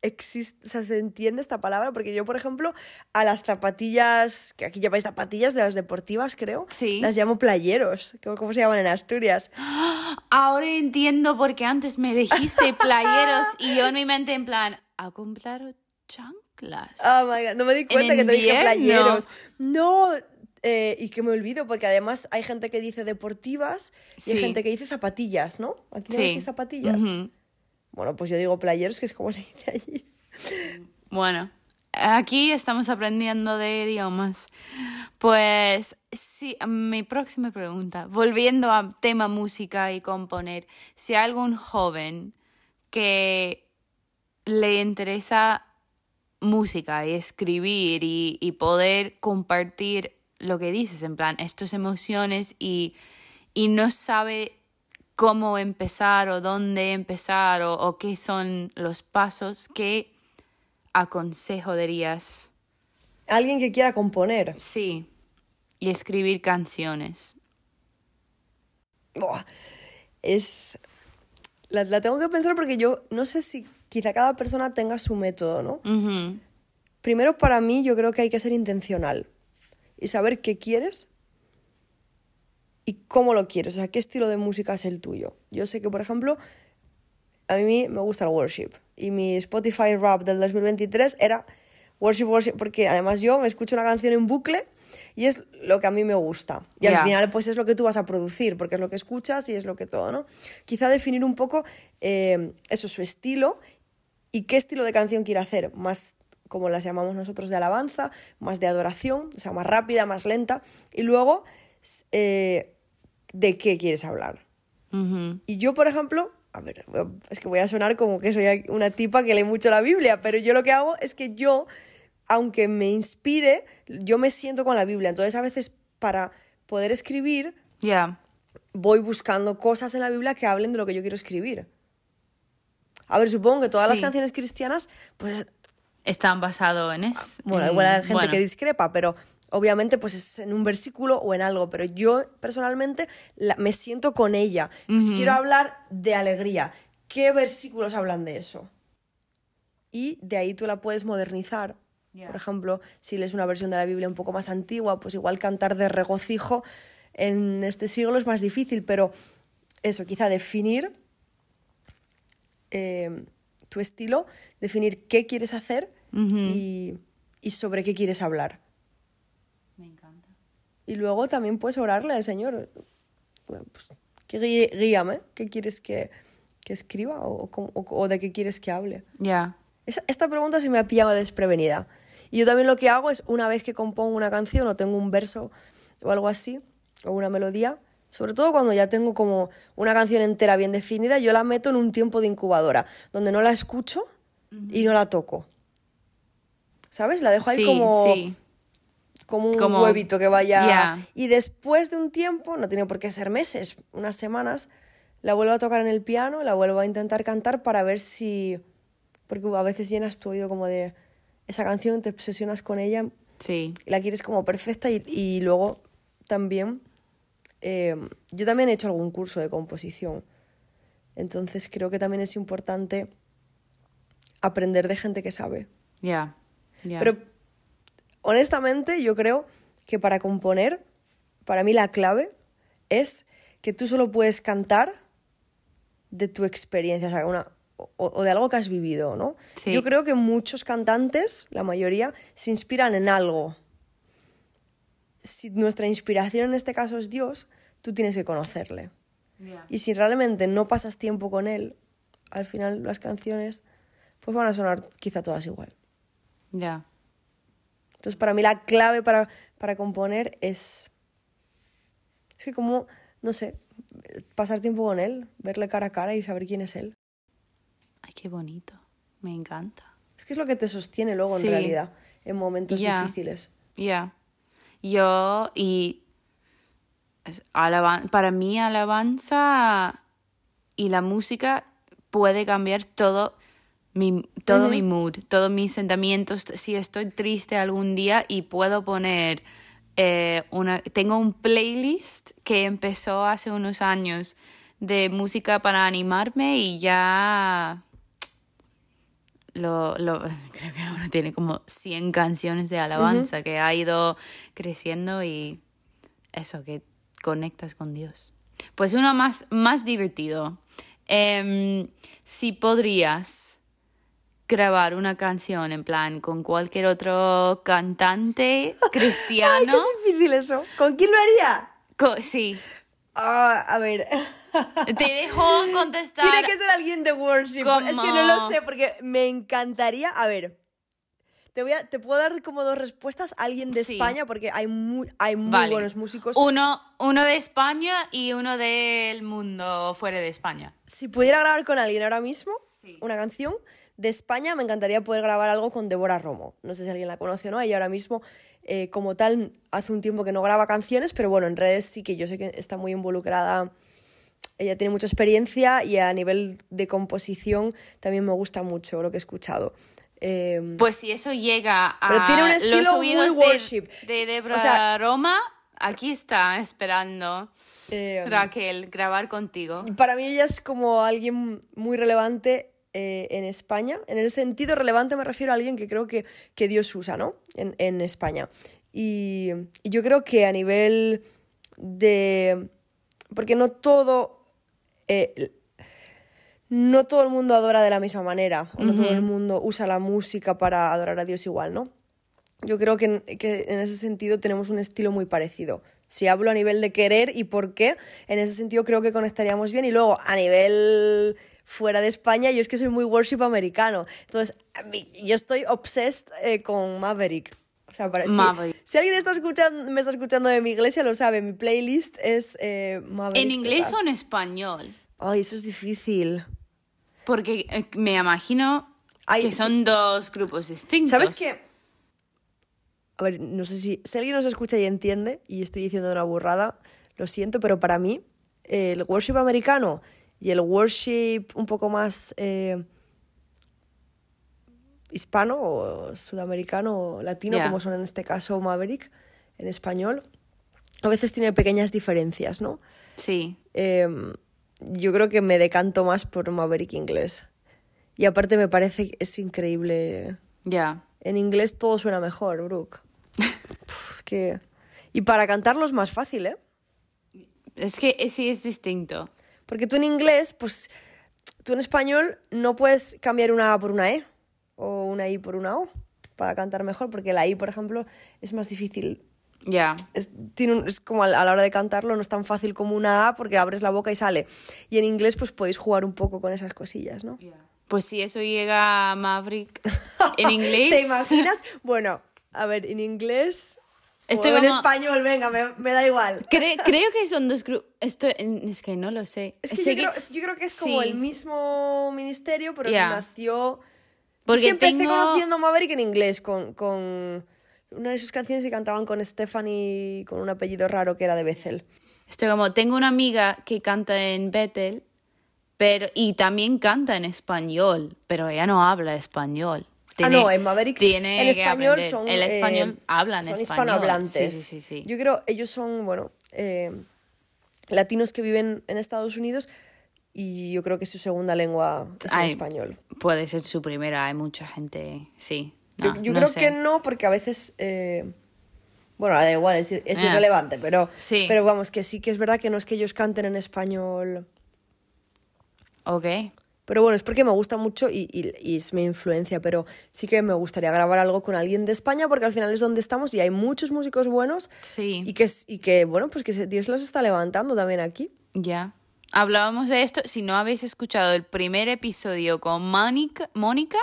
Existe, o sea, ¿se entiende esta palabra? Porque yo, por ejemplo, a las zapatillas, que aquí llamáis zapatillas de las deportivas, creo, Sí. las llamo playeros. ¿Cómo, se llaman en Asturias? Ahora entiendo porque antes me dijiste playeros y yo en mi mente en plan, ¿a comprar chanclas? Oh my God, no me di cuenta que te dije playeros. No, eh, y que me olvido, porque además hay gente que dice deportivas y hay gente que dice zapatillas, ¿no? Aquí no Sí. decís zapatillas. Bueno, pues yo digo playeros, que es como se dice allí. Bueno, aquí estamos aprendiendo de idiomas. Pues sí, mi próxima pregunta, volviendo a tema música y componer, si hay algún joven que le interesa música y escribir y, y poder compartir lo que dices, en plan, estas emociones y, y no sabe cómo empezar o dónde empezar o, o qué son los pasos, ¿qué aconsejo dirías? Alguien que quiera componer. Sí, y escribir canciones. Es... La, la tengo que pensar porque yo no sé si quizá cada persona tenga su método, ¿no? Primero, para mí, yo creo que hay que ser intencional y saber qué quieres y cómo lo quieres, o sea, qué estilo de música es el tuyo. Yo sé que, por ejemplo, a mí me gusta el worship y mi Spotify Rap del 2023 era worship, worship, porque además yo me escucho una canción en bucle y es lo que a mí me gusta. Y al final, pues es lo que tú vas a producir, porque es lo que escuchas y es lo que todo, ¿no? Quizá definir un poco eh, eso, su estilo y qué estilo de canción quiere hacer, más como las llamamos nosotros de alabanza, más de adoración, o sea, más rápida, más lenta, y luego eh, de qué quieres hablar. Y yo, por ejemplo, a ver, es que voy a sonar como que soy una tipa que lee mucho la Biblia, pero yo lo que hago es que yo, aunque me inspire, yo me siento con la Biblia. Entonces, a veces para poder escribir, Ya, voy buscando cosas en la Biblia que hablen de lo que yo quiero escribir. A ver, supongo que todas las canciones cristianas, pues están basados en eso. Bueno, igual hay gente que discrepa, pero obviamente pues es en un versículo o en algo, pero yo personalmente la- me siento con ella. Si quiero hablar de alegría, ¿qué versículos hablan de eso? Y de ahí tú la puedes modernizar. Por ejemplo, si lees una versión de la Biblia un poco más antigua, pues igual cantar de regocijo en este siglo es más difícil, pero eso, quizá definir eh, tu estilo, definir qué quieres hacer y, y sobre qué quieres hablar. Y luego también puedes orarle al Señor. Bueno, pues, que guíame, ¿qué quieres que, que escriba o, o- o de qué quieres que hable? Ya, esta pregunta se me ha pillado desprevenida. Y yo también lo que hago es, una vez que compongo una canción o tengo un verso o algo así, o una melodía, sobre todo cuando ya tengo como una canción entera bien definida, yo la meto en un tiempo de incubadora, donde no la escucho y no la toco. ¿Sabes? La dejo ahí sí, como, sí. Como un Como- huevito que vaya... Ya. Y después de un tiempo, no tiene por qué ser meses, unas semanas, la vuelvo a tocar en el piano, la vuelvo a intentar cantar para ver si... Porque a veces llenas tu oído como de esa canción, te obsesionas con ella Sí, y la quieres como perfecta y, y luego también... eh, yo también he hecho algún curso de composición, entonces creo que también es importante aprender de gente que sabe. ya, ya. Pero honestamente yo creo que para componer, para mí la clave es que tú solo puedes cantar de tu experiencia, o, sea, una- o- o de algo que has vivido, ¿no? Sí. Yo creo que muchos cantantes, la mayoría, se inspiran en algo. Si nuestra inspiración en este caso es Dios, tú tienes que conocerle. Ya. Y si realmente no pasas tiempo con Él, al final las canciones pues van a sonar quizá todas igual. Ya. Entonces, para mí la clave para, para componer es. Es que, como, no sé, pasar tiempo con él, verle cara a cara y saber quién es él. Ay, qué bonito. Me encanta. Es que es lo que te sostiene luego, Sí. en realidad, en momentos difíciles. Ya. Yo y alaban- para mí alabanza y la música puede cambiar todo mi todo mi mood, todos mis sentimientos. Si estoy triste algún día y puedo poner eh, una tengo un playlist que empezó hace unos años de música para animarme y ya lo, lo, creo que ahora tiene como 100 canciones de alabanza que ha ido creciendo y eso, que conectas con Dios. Pues uno más, más divertido. Em, si podrías grabar una canción en plan con cualquier otro cantante Ay, cristiano, qué difícil eso. ¿Con quién lo haría? co- sí, Ah, a ver. te dejo contestar. Tiene que ser alguien de worship. Es que no lo sé, porque me encantaría. A ver. Te, voy a, te puedo dar como dos respuestas. Alguien de Sí. España, porque hay muy, hay muy Vale. buenos músicos. Uno, uno de España y uno del mundo fuera de España. Si pudiera grabar con alguien ahora mismo, Sí. una canción de España, me encantaría poder grabar algo con Débora Romo. No sé si alguien la conoce o no. Ella ahora mismo, eh, como tal, hace un tiempo que no graba canciones, pero bueno, en redes sí que yo sé que está muy involucrada. Ella tiene mucha experiencia y a nivel de composición también me gusta mucho lo que he escuchado. Eh, Pues si eso llega a Pero tiene un los estilo muy de, worship. de O sea- Roma, aquí está esperando eh, Raquel grabar contigo. Para mí ella es como alguien muy relevante eh, en España. En el sentido relevante me refiero a alguien que creo que, que Dios usa, ¿no? En, en España. Y, y yo creo que a nivel de... Porque no todo... eh, no todo el mundo adora de la misma manera, o no todo el mundo usa la música para adorar a Dios igual, ¿no? Yo creo que que en ese sentido tenemos un estilo muy parecido. Si hablo a nivel de querer y por qué, en ese sentido creo que conectaríamos bien. Y luego, a nivel fuera de España, yo es que soy muy worship americano. Entonces, a mí- yo estoy obsessed eh, con Maverick. O sea, para, si-. Si, alguien está escuchando, me está escuchando de mi iglesia, lo sabe. Mi playlist es eh, Maverick. ¿En inglés total. o en español? Ay, eso es difícil. Porque eh, me imagino Ay, que sí. son dos grupos distintos. ¿Sabes qué? A ver, no sé si, si alguien nos escucha y entiende, y estoy diciendo una burrada, lo siento, pero para mí, eh, el worship americano y el worship un poco más eh, hispano o sudamericano o latino, como son en este caso Maverick, en español, a veces tiene pequeñas diferencias, ¿no? Sí, Eh, yo creo que me decanto más por Maverick inglés. Y aparte me parece que es increíble ya. en inglés todo suena mejor, Brooke. Que... Y para cantarlo es más fácil, ¿eh? Es que sí es distinto. Porque tú en inglés, pues tú en español no puedes cambiar una A por una E o una I por una O para cantar mejor, porque la I, por ejemplo, es más difícil. Ya. Es, tiene un- es como a la hora de cantarlo, no es tan fácil como una A porque abres la boca y sale. Y en inglés, pues podéis jugar un poco con esas cosillas, ¿no? Pues si eso llega a Maverick en inglés. ¿Te imaginas? Bueno, a ver, en inglés Estoy o en como- español, venga, me, me da igual. Cre- creo que son dos grupos. Es que no lo sé. Es que, yo, creo, yo creo que es como sí. el mismo ministerio, pero Ya. nació... Porque es que empecé tengo- conociendo a Maverick en inglés, con, con una de sus canciones que cantaban con Stephanie, con un apellido raro que era de Bethel. Estoy como, tengo una amiga que canta en Bethel, pero, y también canta en español, pero ella no habla español. Ah, no, en Maverick, tiene en que español son... El español eh, habla en son español. hispanohablantes. Sí, sí, sí. Yo creo, ellos son, bueno, eh, latinos que viven en Estados Unidos y yo creo que su segunda lengua es el español. Puede ser su primera, hay mucha gente, sí. Yo, No, yo no creo sé. que no, porque a veces. eh, bueno, da igual, es, es Ah. irrelevante, pero, Sí. pero vamos, que sí que es verdad que no es que ellos canten en español. Ok. Pero bueno, es porque me gusta mucho y, y- y es mi influencia, pero sí que me gustaría grabar algo con alguien de España porque al final es donde estamos y hay muchos músicos buenos Sí. y que, y que bueno, pues que Dios los está levantando también aquí. Ya. hablábamos de esto. Si no habéis escuchado el primer episodio con Mónica, Mónica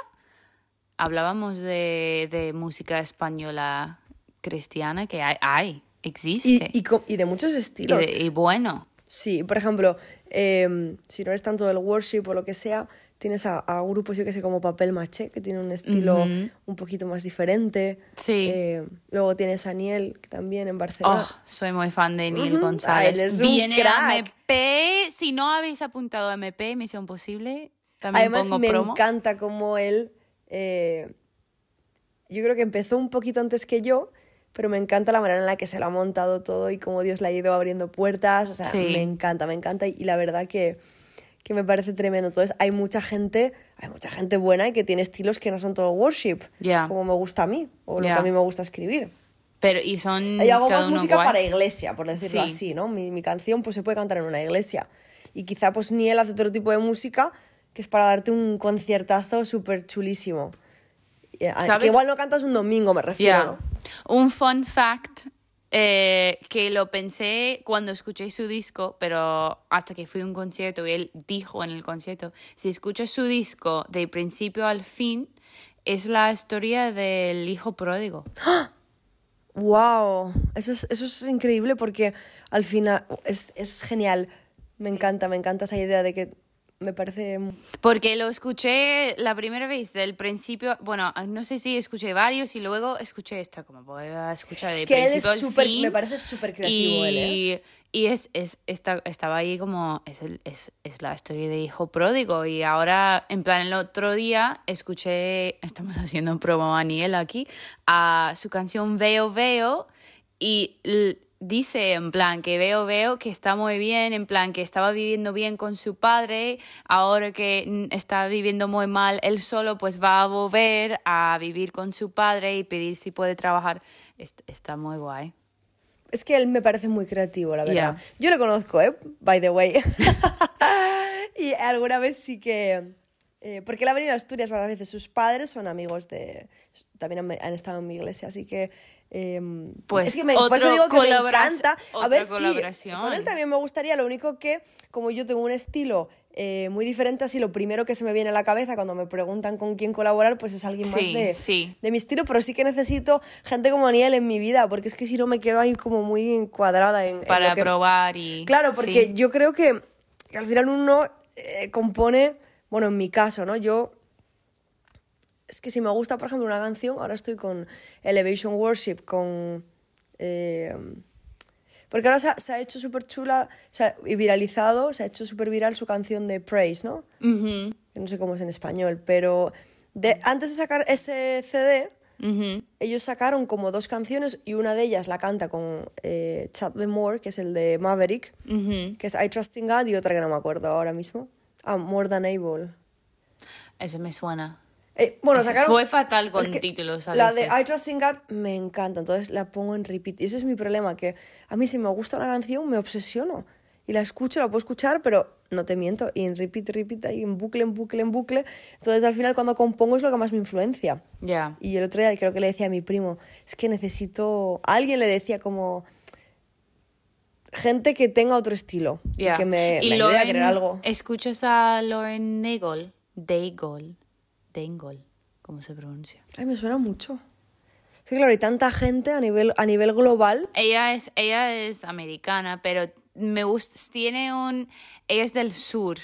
hablábamos de, de música española cristiana que hay, existe. y, y de muchos Y estilos. de- y bueno, Sí, por ejemplo, em, si no eres tanto del worship o lo que sea, tienes a, a grupos, yo que sé, como Papel Maché, que tiene un estilo un poquito más diferente. Sí. Eh, luego tienes a Niel, que también en Barcelona. oh, soy muy fan de Ujú. González. Ay, él es un Viene a. MP. Si no habéis apuntado a MP, Misión Posible, también Además, pongo me promo. encanta como él. eh, yo creo que empezó un poquito antes que yo, pero me encanta la manera en la que se lo ha montado todo y cómo Dios le ha ido abriendo puertas. O sea, Sí. me encanta, me encanta. Y, y la verdad que, que me parece tremendo. Entonces, hay mucha gente, hay mucha gente buena y que tiene estilos que no son todo worship, Ya. como me gusta a mí, o lo Ya. que a mí me gusta escribir. Pero, y son. Yo hago más música guay. para iglesia, por decirlo Sí. así, ¿no? Mi, mi canción pues se puede cantar en una iglesia. Y quizá pues Niel hace otro tipo de música que es para darte un conciertazo súper chulísimo. ¿Sabes? Que igual no cantas un domingo, me refiero. Un fun fact eh, que lo pensé cuando escuché su disco, pero hasta que fui a un concierto y él dijo en el concierto, si escuchas su disco de principio al fin, es la historia del hijo pródigo. ¡Wow! Eso es, eso es increíble porque al final es, es genial. Me encanta, me encanta esa idea de que me parece... Porque lo escuché la primera vez del principio, bueno, no sé si escuché varios y luego escuché esto, como voy a escuchar de Es que él es principio al súper- fin. me parece súper creativo y, él, ¿eh? Y es, es, está- estaba ahí como, es, el- es, es la historia de hijo pródigo y ahora, en plan, el otro día escuché, estamos haciendo un promo a Aniel aquí, a su canción Veo Veo y dice en plan que veo veo que está muy bien, en plan que estaba viviendo bien con su padre, ahora que está viviendo muy mal él solo, pues va a volver a vivir con su padre y pedir si puede trabajar. Est- Está muy guay. Es que él me parece muy creativo, la verdad. Ya. Yo lo conozco, ¿eh? By the way. y alguna vez sí que... eh, porque él ha venido a Asturias varias veces. Sus padres son amigos de... También han, han estado en mi iglesia, así que... eh, Pues es que me, por eso digo que me encanta. A ver, colaboración. con él también me gustaría. Lo único que, como yo tengo un estilo eh, muy diferente, así lo primero que se me viene a la cabeza cuando me preguntan con quién colaborar, pues es alguien más de, sí. de mi estilo, pero sí que necesito gente como Aniel en mi vida, porque es que si no me quedo ahí como muy encuadrada en, en Para lo que- probar y... Claro, porque sí. yo creo que al final uno eh, compone, bueno, en mi caso, ¿no? Yo, es que si me gusta, por ejemplo, una canción, ahora estoy con Elevation Worship, con... eh, porque ahora se ha, se ha hecho súper chula ha- y viralizado, se ha hecho súper viral su canción de Praise, ¿no? Que no sé cómo es en español, pero de, antes de sacar ese CD, ellos sacaron como dos canciones y una de ellas la canta con eh, Chad Moore, que es el de Maverick, que es I Trust in God y otra que no me acuerdo ahora mismo. Ah, More Than Able. Eso me suena. Eh, bueno, sacaron... fue fatal con títulos a La de veces. I Trust in God me encanta, entonces la pongo en repeat. Y ese es mi problema, que a mí si me gusta una canción me obsesiono. Y la escucho, la puedo escuchar, pero no te miento. Y en repeat, repeat, ahí en bucle, en bucle, en bucle. Entonces al final cuando compongo es lo que más me influencia. Ya. Y el otro día creo que le decía a mi primo, es que necesito... A alguien le decía como... Gente que tenga otro estilo. y Ya. Que me, Y me ayude a crear algo. ¿Escuchas a Lauren Daigle? Daigle. Daigle. ¿Cómo se pronuncia? Ay, me suena mucho. Sí, claro, hay tanta gente a nivel, a nivel global. Ella es, ella es americana, pero me gusta, tiene un, ella es del sur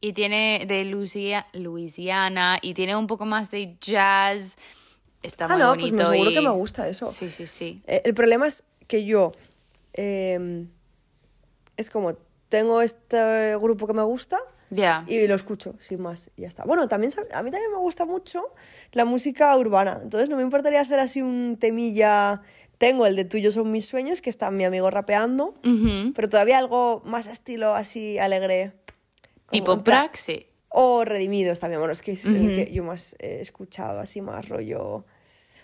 y tiene de Luisia- Louisiana y tiene un poco más de jazz. Está Ah, muy no, pues me bonito seguro y- que me gusta eso. Sí, sí, sí. Eh, el problema es que yo eh, es como tengo este grupo que me gusta Ya. y lo escucho, sin más, y ya está. Bueno, también a mí también me gusta mucho la música urbana, entonces no me importaría hacer así un temilla. Tengo el de Tuyos son mis sueños, que está mi amigo rapeando, Ujú. pero todavía algo más estilo así alegre. Tipo Praxi. O Redimidos también, bueno, es que es el que yo más he escuchado, así más rollo.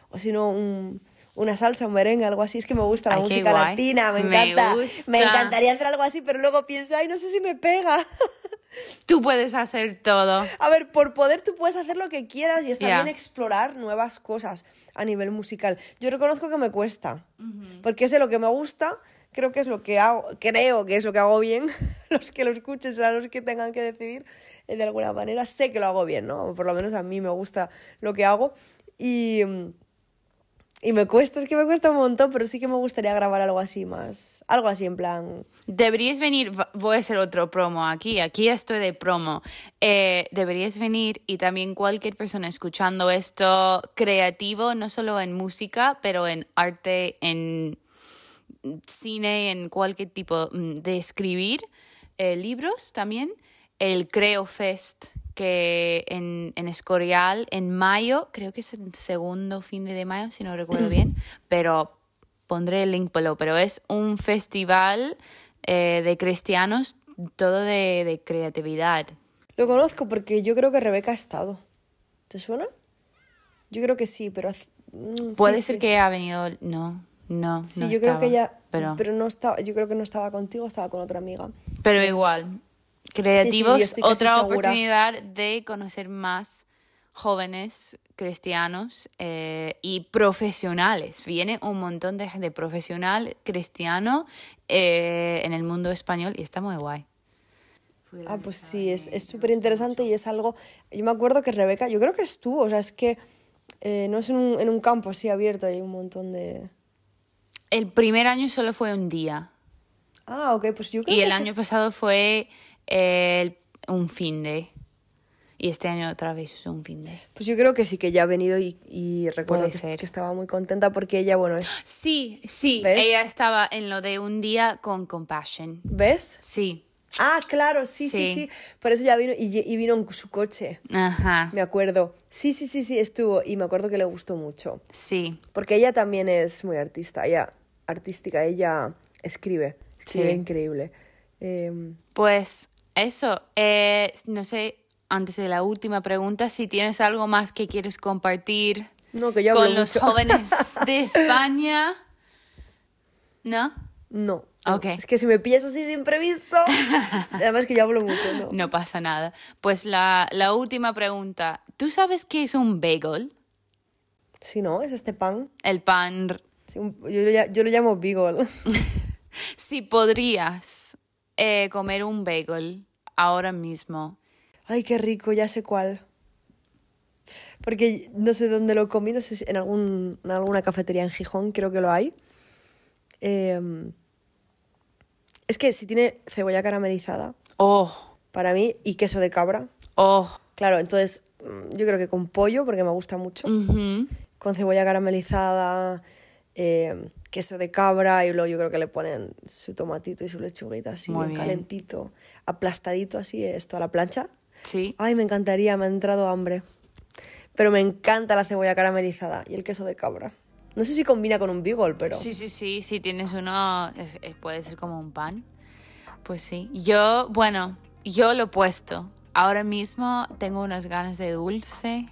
O si no, un- una salsa, un merengue, algo así. Es que me gusta la Ay, música latina, me Me encanta. gusta. Me encantaría hacer algo así, pero luego pienso, ay, no sé si me pega. Tú puedes hacer todo. A ver, por poder tú puedes hacer lo que quieras y está Ya. bien explorar nuevas cosas a nivel musical. Yo reconozco que me cuesta, porque sé lo que me gusta, creo que es lo que hago, creo que es lo que hago bien. los que lo escuchen serán los que tengan que decidir eh, de alguna manera. Sé que lo hago bien, ¿no? Por lo menos a mí me gusta lo que hago. Y, y me cuesta, es que me cuesta un montón, pero sí que me gustaría grabar algo así más. Algo así en plan. Deberías venir, voy a hacer otro promo aquí, aquí estoy de promo. Eh, deberías venir y también cualquier persona escuchando esto creativo, no solo en música, pero en arte, en cine, en cualquier tipo mm, de escribir, eh, libros también, el Creo Fest que en, en Escorial en mayo, creo que es el segundo fin de mayo, si no recuerdo bien, pero pondré el link below, pero es un festival eh, de cristianos, todo de, de creatividad. Lo conozco porque yo creo que Rebeca ha estado. ¿Te suena? Yo creo que sí, pero... mm, Puede sí, ser sí. que ha venido, no, no, Sí, no yo creo que ella... pero, Pero no estaba, yo creo que no estaba contigo, estaba con otra amiga. pero igual, creativos, otra oportunidad de conocer más jóvenes cristianos eh, y profesionales. Viene un montón de gente profesional cristiano eh, en el mundo español y está muy guay. Ah, pues sí, es es súper interesante y es algo... Yo me acuerdo que Rebeca, yo creo que estuvo, o sea, es que eh, no es en un, en un campo así abierto, hay un montón de... El primer año solo fue un día Ah, ok, pues yo creo y que el año pasado fue el- un fin de y este año otra vez es un fin de. Pues yo creo que sí que ya ha venido y, y recuerdo que, estaba muy contenta porque ella, bueno, es... Sí, sí, ¿Ves? ella estaba en lo de un día con compassion. ¿Ves? Sí, Ah, claro, sí, sí, Sí. sí. Por eso ya vino y, y vino en su coche, ajá, me acuerdo. Sí, sí, sí, sí, estuvo y me acuerdo que le gustó mucho. sí, Porque ella también es muy artista, ella artística, ella escribe, escribe Sí. increíble. Em, Pues eso, eh, no sé, antes de la última pregunta, si tienes algo más que quieres compartir no, que con los jóvenes de España. ¿No? No. no. Ok. Es que si me pillas así de imprevisto, además que yo hablo mucho, ¿no? No pasa nada. Pues la, la última pregunta. ¿Tú sabes qué es un bagel? Si no, es este pan. El pan. Sí, un- yo, yo lo llamo beagle. Si podrías eh, comer un bagel ahora mismo, Ay, qué rico, ya sé cuál. Porque no sé dónde lo comí, no sé si en, algún, en alguna cafetería en Gijón, creo que lo hay. Em, es que si tiene cebolla caramelizada, oh, para mí, y queso de cabra, oh, claro, entonces mm, yo creo que con pollo, porque me gusta mucho, con cebolla caramelizada, em, queso de cabra, y luego yo creo que le ponen su tomatito y su lechuguita así, Muy bien. calentito, aplastadito así, esto a la plancha. sí. Ay, me encantaría, me ha entrado hambre. Pero me encanta la cebolla caramelizada y el queso de cabra. No sé si combina con un beagle, pero... Sí, sí, sí, si tienes uno, es- es- puede ser como un pan. Pues sí. Yo, bueno, yo lo he puesto. Ahora mismo tengo unas ganas de dulce.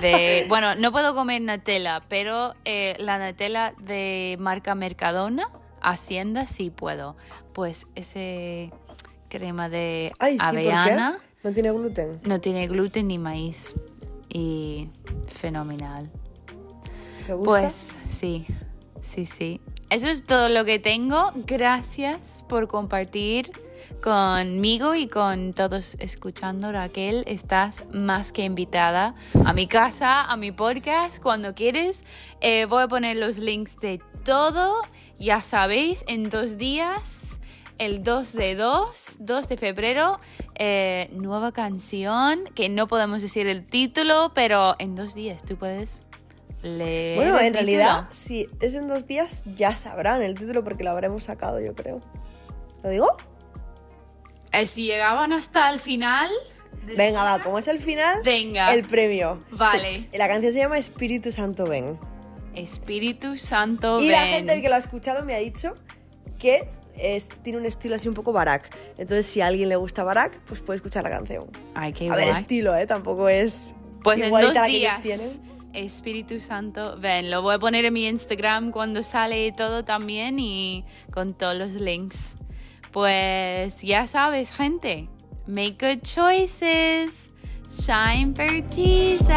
De, bueno, no puedo comer Nutella, pero eh, la Nutella de marca Mercadona, Hacienda, sí puedo. Pues ese crema de Ay, avellana. No tiene gluten. no tiene gluten ni maíz. Y fenomenal. ¿Te gusta? Pues sí, sí, sí. Eso es todo lo que tengo. Gracias por compartir conmigo y con todos escuchando. Raquel, estás más que invitada a mi casa, a mi podcast, cuando quieres. Eh, voy a poner los links de todo. Ya sabéis, en dos días, el 2 de 2, 2 de febrero, eh, nueva canción, que no podemos decir el título, pero en dos días tú puedes leer. bueno, en realidad, si es en dos días, ya sabrán el título porque lo habremos sacado, yo creo. ¿Lo digo? Eh, si llegaban hasta el final. Venga, va, como es el final, Venga. el premio. Vale. Se- la canción se llama Espíritu Santo Ven. Espíritu Santo, Y la ven. gente que lo ha escuchado me ha dicho que es, tiene un estilo así un poco Barak. Entonces, si a alguien le gusta Barak, pues puede escuchar la canción. Ay, qué a ver, guay. estilo, ¿eh? Tampoco es Pues en igualita dos la que ellos días. tienen. Espíritu Santo, ven, lo voy a poner en mi Instagram cuando sale todo también y con todos los links. Pues ya sabes, gente, make good choices, shine for Jesus.